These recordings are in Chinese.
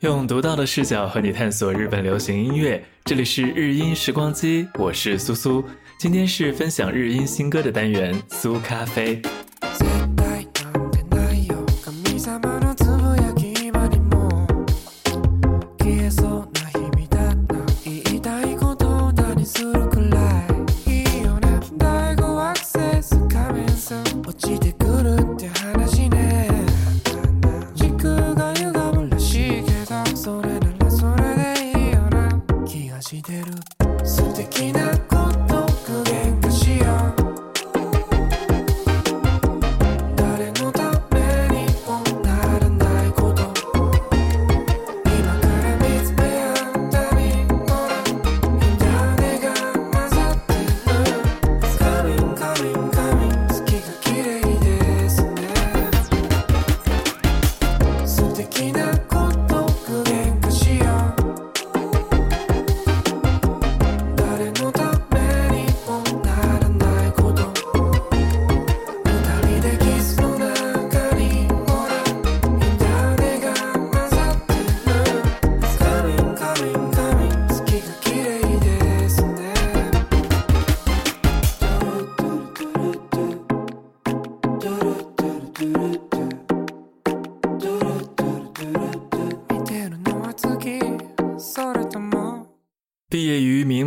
用独到的视角和你探索日本流行音乐。这里是日音时光机，我是苏苏。今天是分享日音新歌的单元，苏咖啡。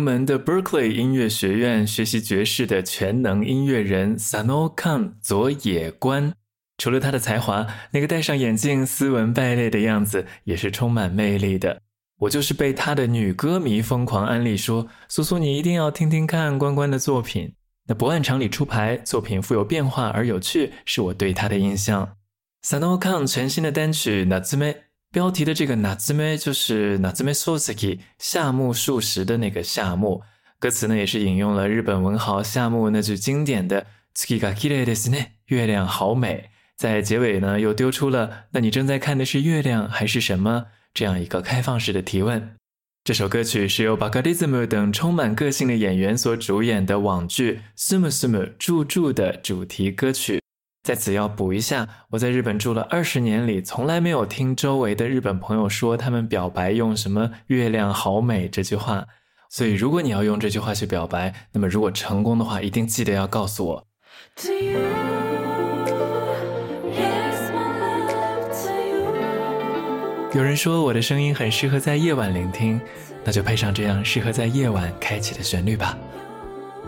门的 Berkeley 音乐学院学习爵士的全能音乐人 Sano Kan 佐野关，除了他的才华，那个戴上眼镜、斯文败类的样子也是充满魅力的。我就是被他的女歌迷疯狂安利说：“苏苏，你一定要听听看关关的作品。”那不按常理出牌，作品富有变化而有趣，是我对他的印象。Sano Kan 全新的单曲《夏目》。标题的这个哪字咩就是哪字咩 sosuki 夏目漱石的那个夏目，歌词呢也是引用了日本文豪夏目那句经典的 “tsuki ga kirei desu ne”，月亮好美。在结尾呢又丢出了“那你正在看的是月亮还是什么”这样一个开放式的提问。这首歌曲是由 Bakadism 等充满个性的演员所主演的网剧《sumu sumu 住住》的主题歌曲。在此要补一下，我在日本住了二十年里，从来没有听周围的日本朋友说他们表白用什么“月亮好美”这句话。所以，如果你要用这句话去表白，那么如果成功的话，一定记得要告诉我。有人说我的声音很适合在夜晚聆听，那就配上这样适合在夜晚开启的旋律吧。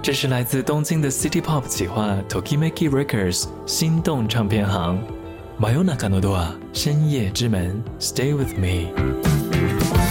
这是来自东京的 City Pop 企划 Tokimeki Records 心动唱片行，Mayonaka no Doa 深夜之门，Stay with me。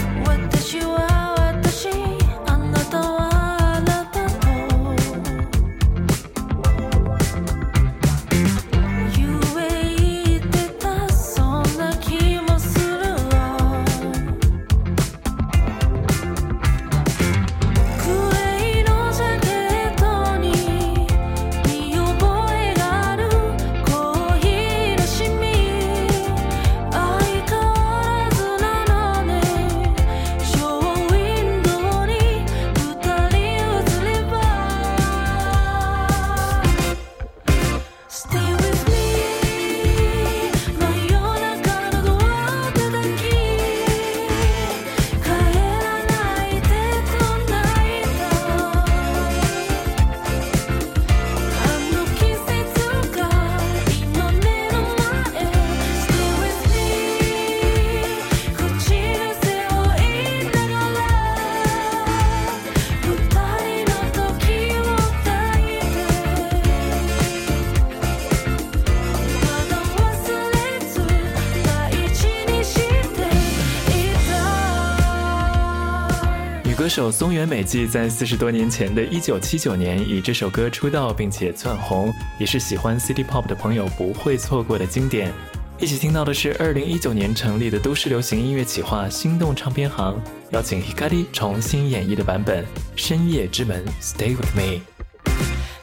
歌手松原美纪在四十多年前的一九七九年以这首歌出道，并且窜红，也是喜欢 City Pop 的朋友不会错过的经典。一起听到的是二零一九年成立的都市流行音乐企划心动唱片行，邀请 Hikari 重新演绎的版本《深夜之门》，Stay with me。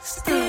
Stay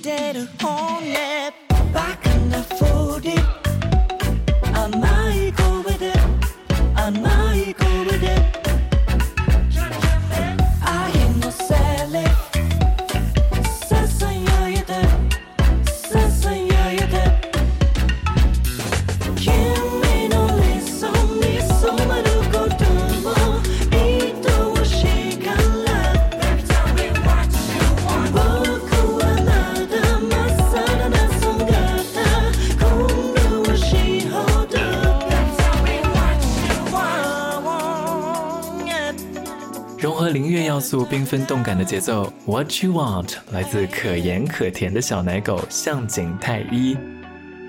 그대를 혼내 바깥 나 foodie I'm out. 灵韵要素、缤纷动感的节奏，What You Want 来自可盐可甜的小奶狗向井太一。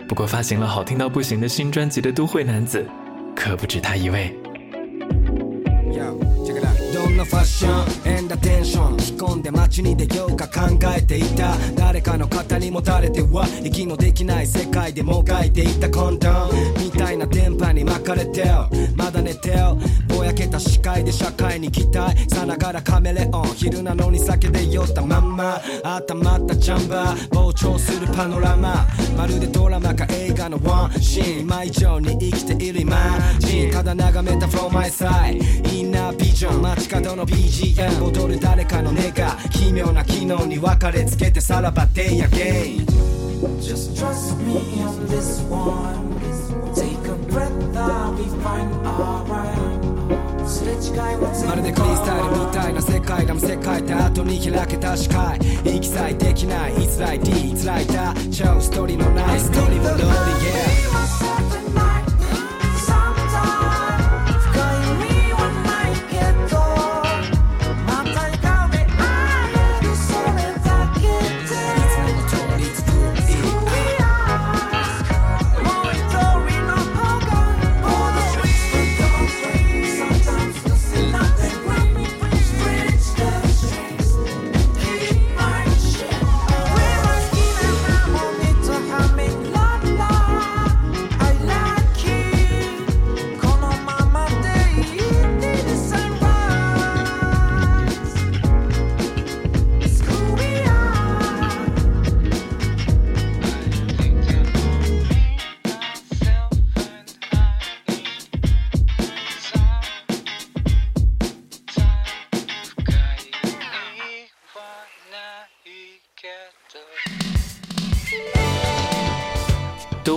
不过发行了好听到不行的新专辑的都会男子，可不止他一位。ッションエンダテンション着込んで街に出ようか考えていた。誰かの肩に持たれては息のできない世界でもがいていた。コンドンみたいな電波に巻かれてまだ寝てぼやけた視界で社会に期待。さながらカメレオン。昼なのに酒で酔ったまんま。頭ったチャンバー。膨張するパノラマ。まるでドラマか映画のワンシーン。今以上に生きている今人ただ眺めた from my side インナービジョン。街角の BGM 踊る誰かの願奇妙な機能に別れつけてさらば Day again Just trust me on this one. Take a breath, I'll be fine, alright. まるでクリスタイルみたいな世界が世界って後に開けた視界息さえできない It's like D It's like that 超ストーリーのないストーリーはローリー yeah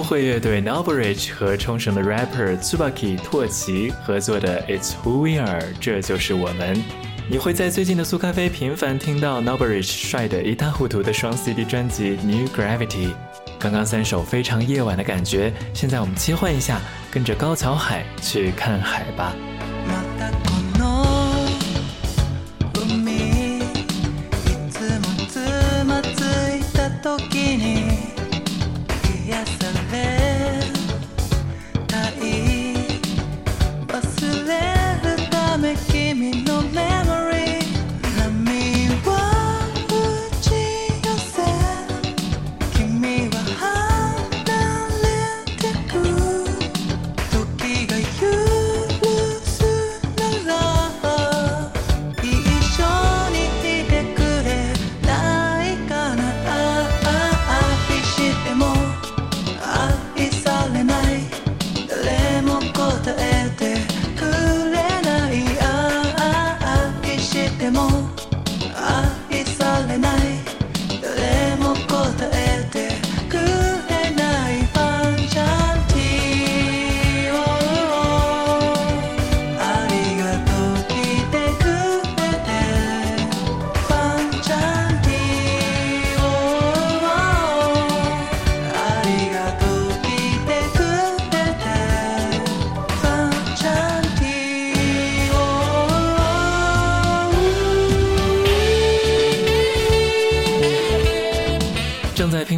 会乐队 Noborich 和冲绳的 rapper Tsubaki 拓奇合作的 It's Who We Are，这就是我们。你会在最近的苏咖啡频繁听到 Noborich 帅得一塌糊涂的双 CD 专辑 New Gravity。刚刚三首非常夜晚的感觉，现在我们切换一下，跟着高桥海去看海吧。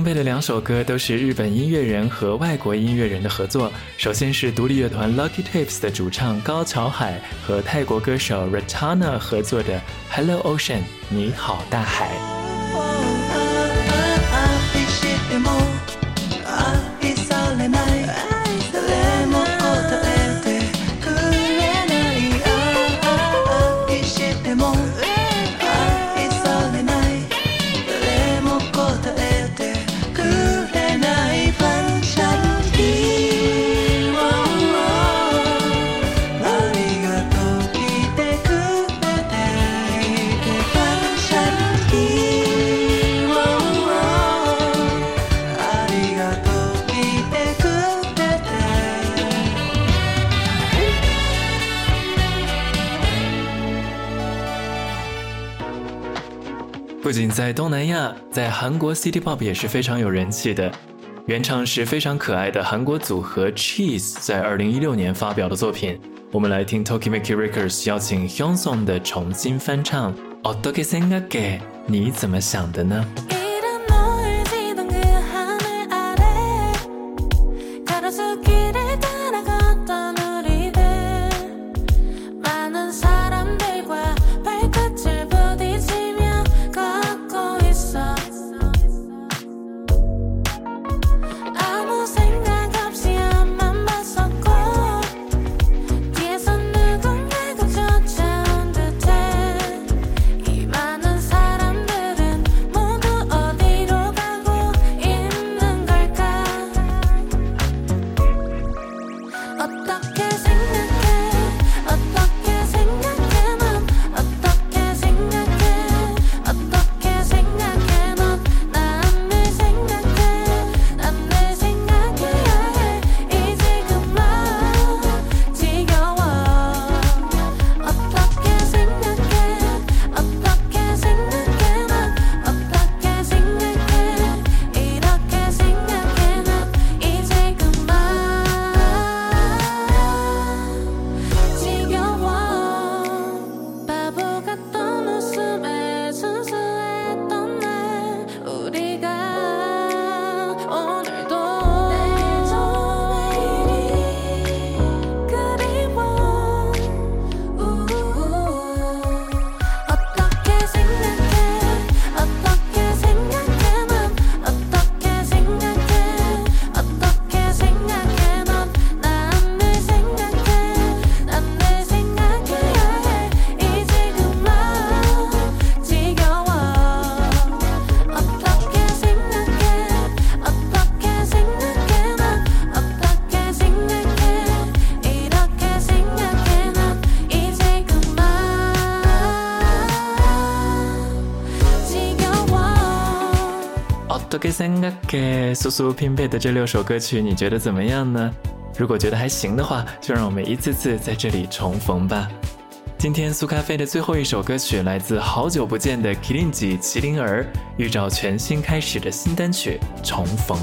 正在拼配的两首歌都是日本音乐人和外国音乐人的合作。首先是独立乐团 Lucky Tapes 的主唱高桥海和泰国歌手 Ratana 合作的 Hello Ocean，你好大海。不仅在东南亚在韩国 city pop 也是非常有人气的。原唱是非常可爱的韩国组合 cheese 在二零一六年发表的作品。我们来听 tokimaki Records 邀请 Hyung Song 的重新翻唱 ottok senaki 你怎么想的呢？给苏苏拼配的这六首歌曲，你觉得怎么样呢？如果觉得还行的话，就让我们一次次在这里重逢吧。今天苏咖啡的最后一首歌曲来自好久不见的麒麟几麒麟儿，预兆全新开始的新单曲《重逢》。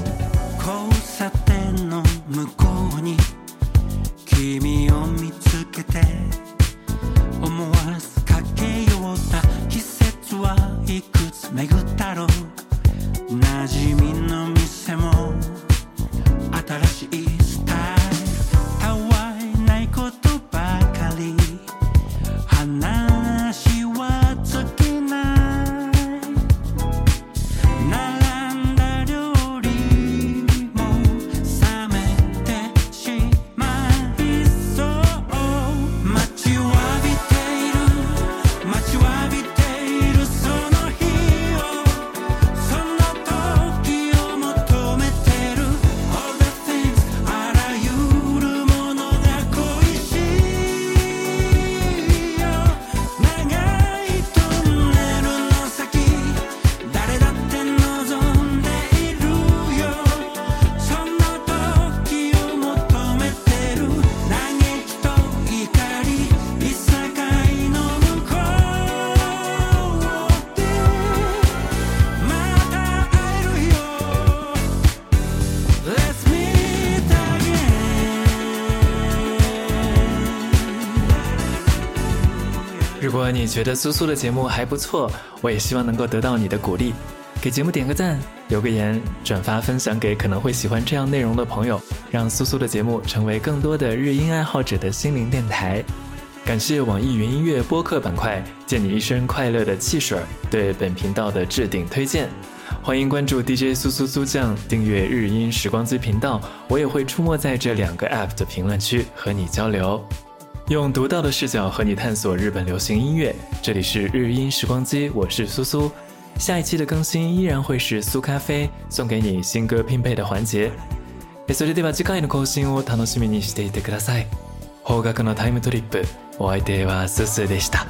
你觉得苏苏的节目还不错，我也希望能够得到你的鼓励，给节目点个赞，留个言，转发分享给可能会喜欢这样内容的朋友，让苏苏的节目成为更多的日音爱好者的心灵电台。感谢网易云音乐播客板块“借你一身快乐的汽水”对本频道的置顶推荐。欢迎关注 DJ 苏苏苏酱，订阅日音时光机频道，我也会出没在这两个 App 的评论区和你交流。用独到的视角和你探索日本流行音乐。这里是日音时光机，我是苏苏。下一期的更新依然会是苏咖啡送给你新歌拼配的环节。それでは次回の更新を楽しみにしていてください。邦楽のタイムトリップ、お相手は苏苏でした。